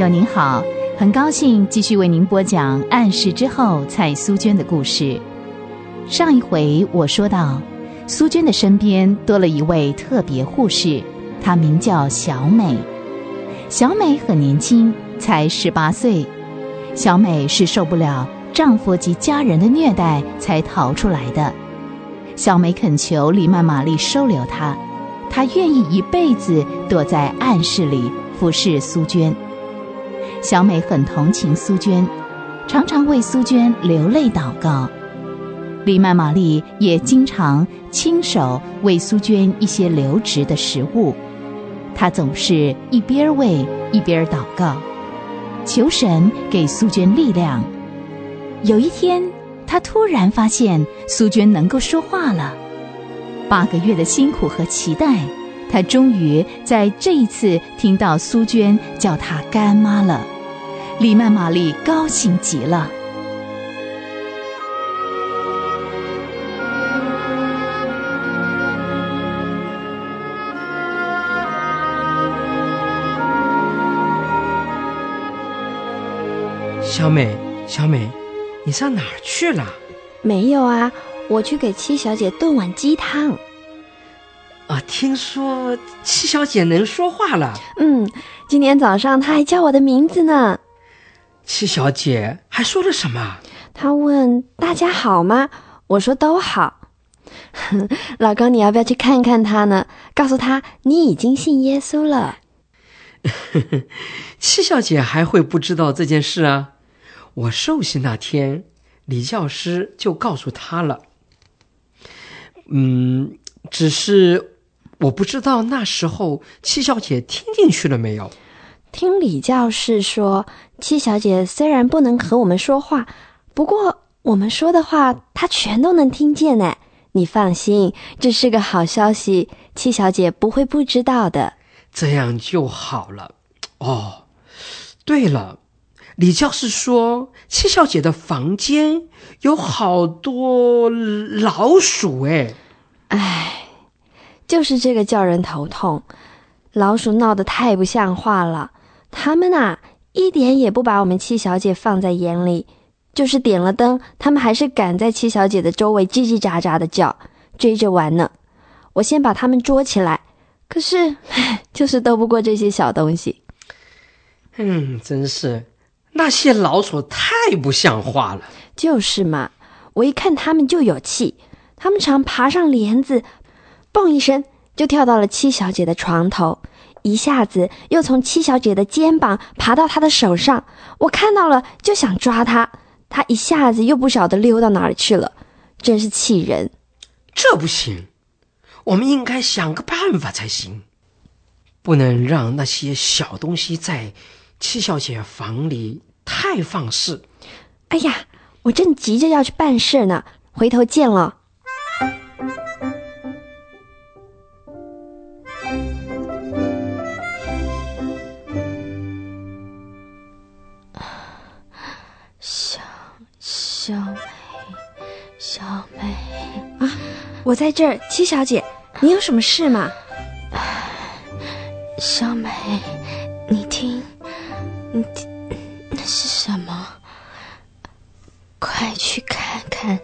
友您好，很高兴继续为您播讲《暗示之后》蔡苏娟的故事。上一回我说到，苏娟的身边多了一位特别护士，她名叫小美。小美很年轻，才十八岁。小美是受不了丈夫及家人的虐待才逃出来的。小美恳求李曼玛丽收留她，她愿意一辈子躲在暗室里服侍苏娟。小美很同情苏娟，常常为苏娟流泪祷告。李曼玛丽也经常亲手为苏娟一些留职的食物，她总是一边喂一边祷告，求神给苏娟力量。有一天，她突然发现苏娟能够说话了。八个月的辛苦和期待，她终于在这一次听到苏娟叫她干妈了。李曼玛丽高兴极了。小美，小美，你上哪儿去了？没有啊，我去给七小姐炖碗鸡汤。啊，听说七小姐能说话了。嗯，今天早上她还叫我的名字呢。七小姐还说了什么？她问大家好吗？我说都好。老公，你要不要去看看她呢？告诉她你已经信耶稣了。七小姐还会不知道这件事啊？我受洗那天，李教师就告诉她了。嗯，只是我不知道那时候七小姐听进去了没有。听李教士说，七小姐虽然不能和我们说话，不过我们说的话她全都能听见呢。你放心，这是个好消息，七小姐不会不知道的。这样就好了。哦，对了，李教士说七小姐的房间有好多老鼠。哎，唉，就是这个叫人头痛，老鼠闹得太不像话了。他们呐，一点也不把我们七小姐放在眼里，就是点了灯，他们还是敢在七小姐的周围叽叽喳喳的叫，追着玩呢。我先把他们捉起来，可是，就是斗不过这些小东西。嗯，真是，那些老鼠太不像话了。就是嘛，我一看他们就有气，他们常爬上帘子，嘣一声就跳到了七小姐的床头。一下子又从七小姐的肩膀爬到她的手上，我看到了就想抓她，她一下子又不晓得溜到哪里去了，真是气人。这不行，我们应该想个办法才行，不能让那些小东西在七小姐房里太放肆。哎呀，我正急着要去办事呢，回头见了。在这儿。七小姐，你有什么事吗？小美，你听，你听，那是什么？快去看看，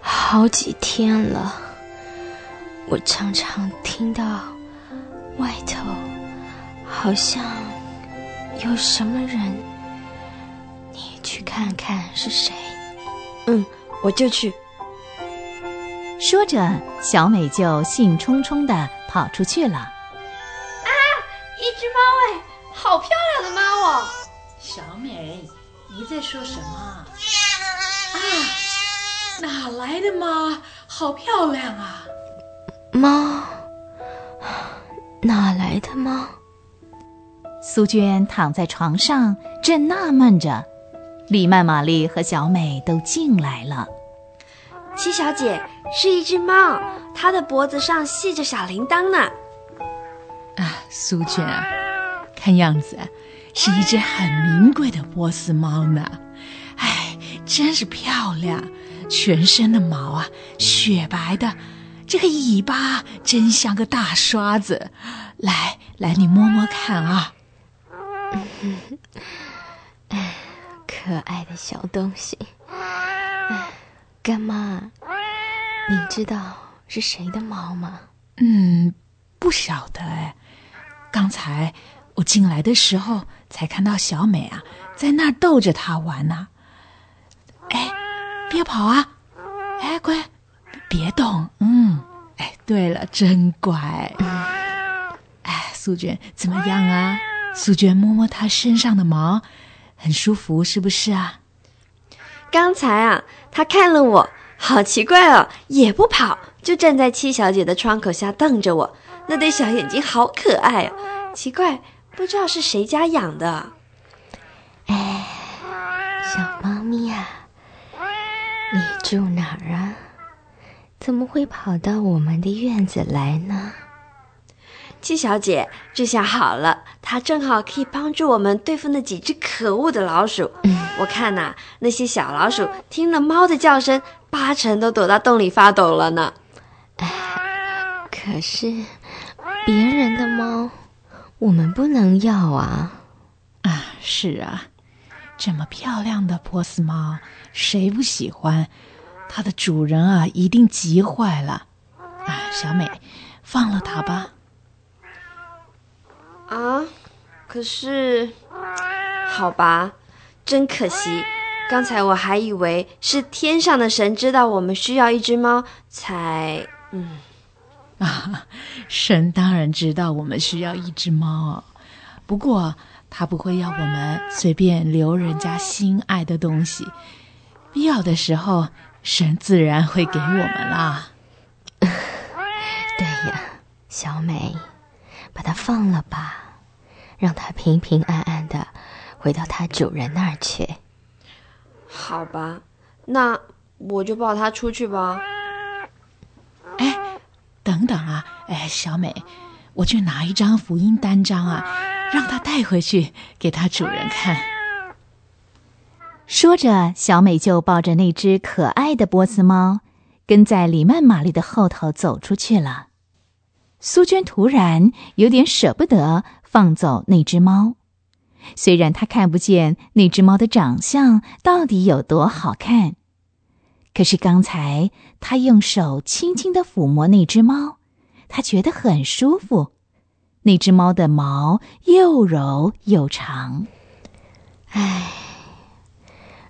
好几天了，我常常听到外头好像有什么人，你去看看是谁。嗯，我就去。说着，小美就兴冲冲地跑出去了。啊，一只猫哎，好漂亮的猫哦！小美，你在说什么？啊，哪来的猫？好漂亮啊！猫？哪来的猫？苏娟躺在床上，正纳闷着。李曼玛丽和小美都进来了。七小姐是一只猫，它的脖子上系着小铃铛呢。啊，苏娟，看样子是一只很名贵的波斯猫呢。哎，真是漂亮，全身的毛啊，雪白的，这个尾巴真像个大刷子。来来，你摸摸看啊。哎，可爱的小东西。哎，干妈，你知道是谁的猫吗？嗯，不晓得哎。刚才我进来的时候才看到小美啊，在那儿逗着它玩呢。哎，别跑啊！哎，乖，别动。嗯，哎，对了，真乖。哎，素娟怎么样啊？素娟摸摸它身上的毛，很舒服，是不是啊？刚才啊，它看了我，好奇怪哦，也不跑，就站在七小姐的窗口下瞪着我，那对小眼睛好可爱哦。奇怪，不知道是谁家养的。哎，小猫咪啊，你住哪儿啊？怎么会跑到我们的院子来呢？七小姐，这下好了，它正好可以帮助我们对付那几只可恶的老鼠。我看呐，那些小老鼠听了猫的叫声，八成都躲到洞里发抖了呢。哎，可是别人的猫，我们不能要啊！啊，是啊，这么漂亮的波斯猫，谁不喜欢？它的主人啊，一定急坏了。啊，小美，放了它吧。啊，可是，好吧，真可惜。刚才我还以为是天上的神知道我们需要一只猫，才……嗯，啊，神当然知道我们需要一只猫啊，不过他不会要我们随便留人家心爱的东西，必要的时候，神自然会给我们啦。对呀，小美。把它放了吧，让它平平安安的回到它主人那儿去。好吧，那我就抱它出去吧。哎，等等啊！哎，小美，我去拿一张福音单张啊，让它带回去给它主人看。说着，小美就抱着那只可爱的波斯猫，跟在里曼玛丽的后头走出去了。苏娟突然有点舍不得放走那只猫，虽然她看不见那只猫的长相到底有多好看，可是刚才她用手轻轻的抚摸那只猫，她觉得很舒服。那只猫的毛又柔又长。唉，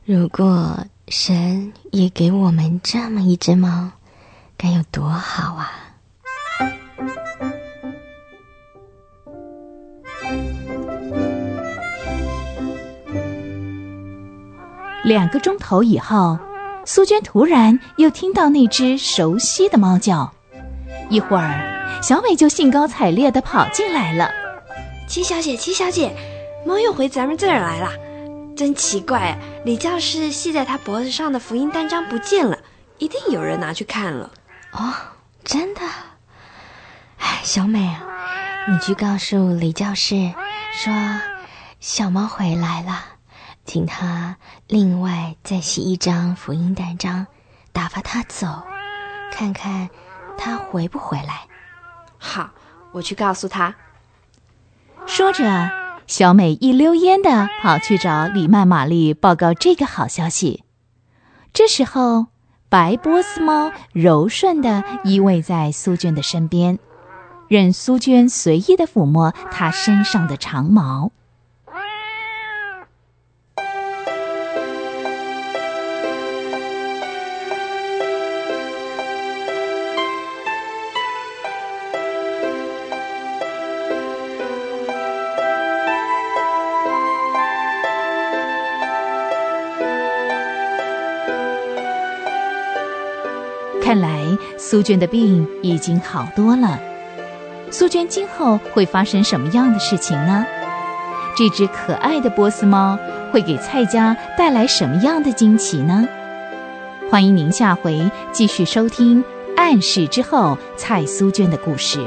如果神也给我们这么一只猫，该有多好啊！两个钟头以后，苏娟突然又听到那只熟悉的猫叫。一会儿，小美就兴高采烈地跑进来了。七小姐，七小姐，猫又回咱们这儿来了，真奇怪！李教士系在他脖子上的福音单张不见了，一定有人拿去看了。哦，真的？哎，小美啊，你去告诉李教士，说小猫回来了。请他另外再写一张福音单张，打发他走，看看他回不回来。好，我去告诉他。说着，小美一溜烟的跑去找李曼玛丽报告这个好消息。这时候，白波斯猫柔顺的依偎在苏娟的身边，任苏娟随意的抚摸它身上的长毛。看来苏娟的病已经好多了。苏娟今后会发生什么样的事情呢？这只可爱的波斯猫会给蔡家带来什么样的惊奇呢？欢迎您下回继续收听《暗示之后》蔡苏娟的故事。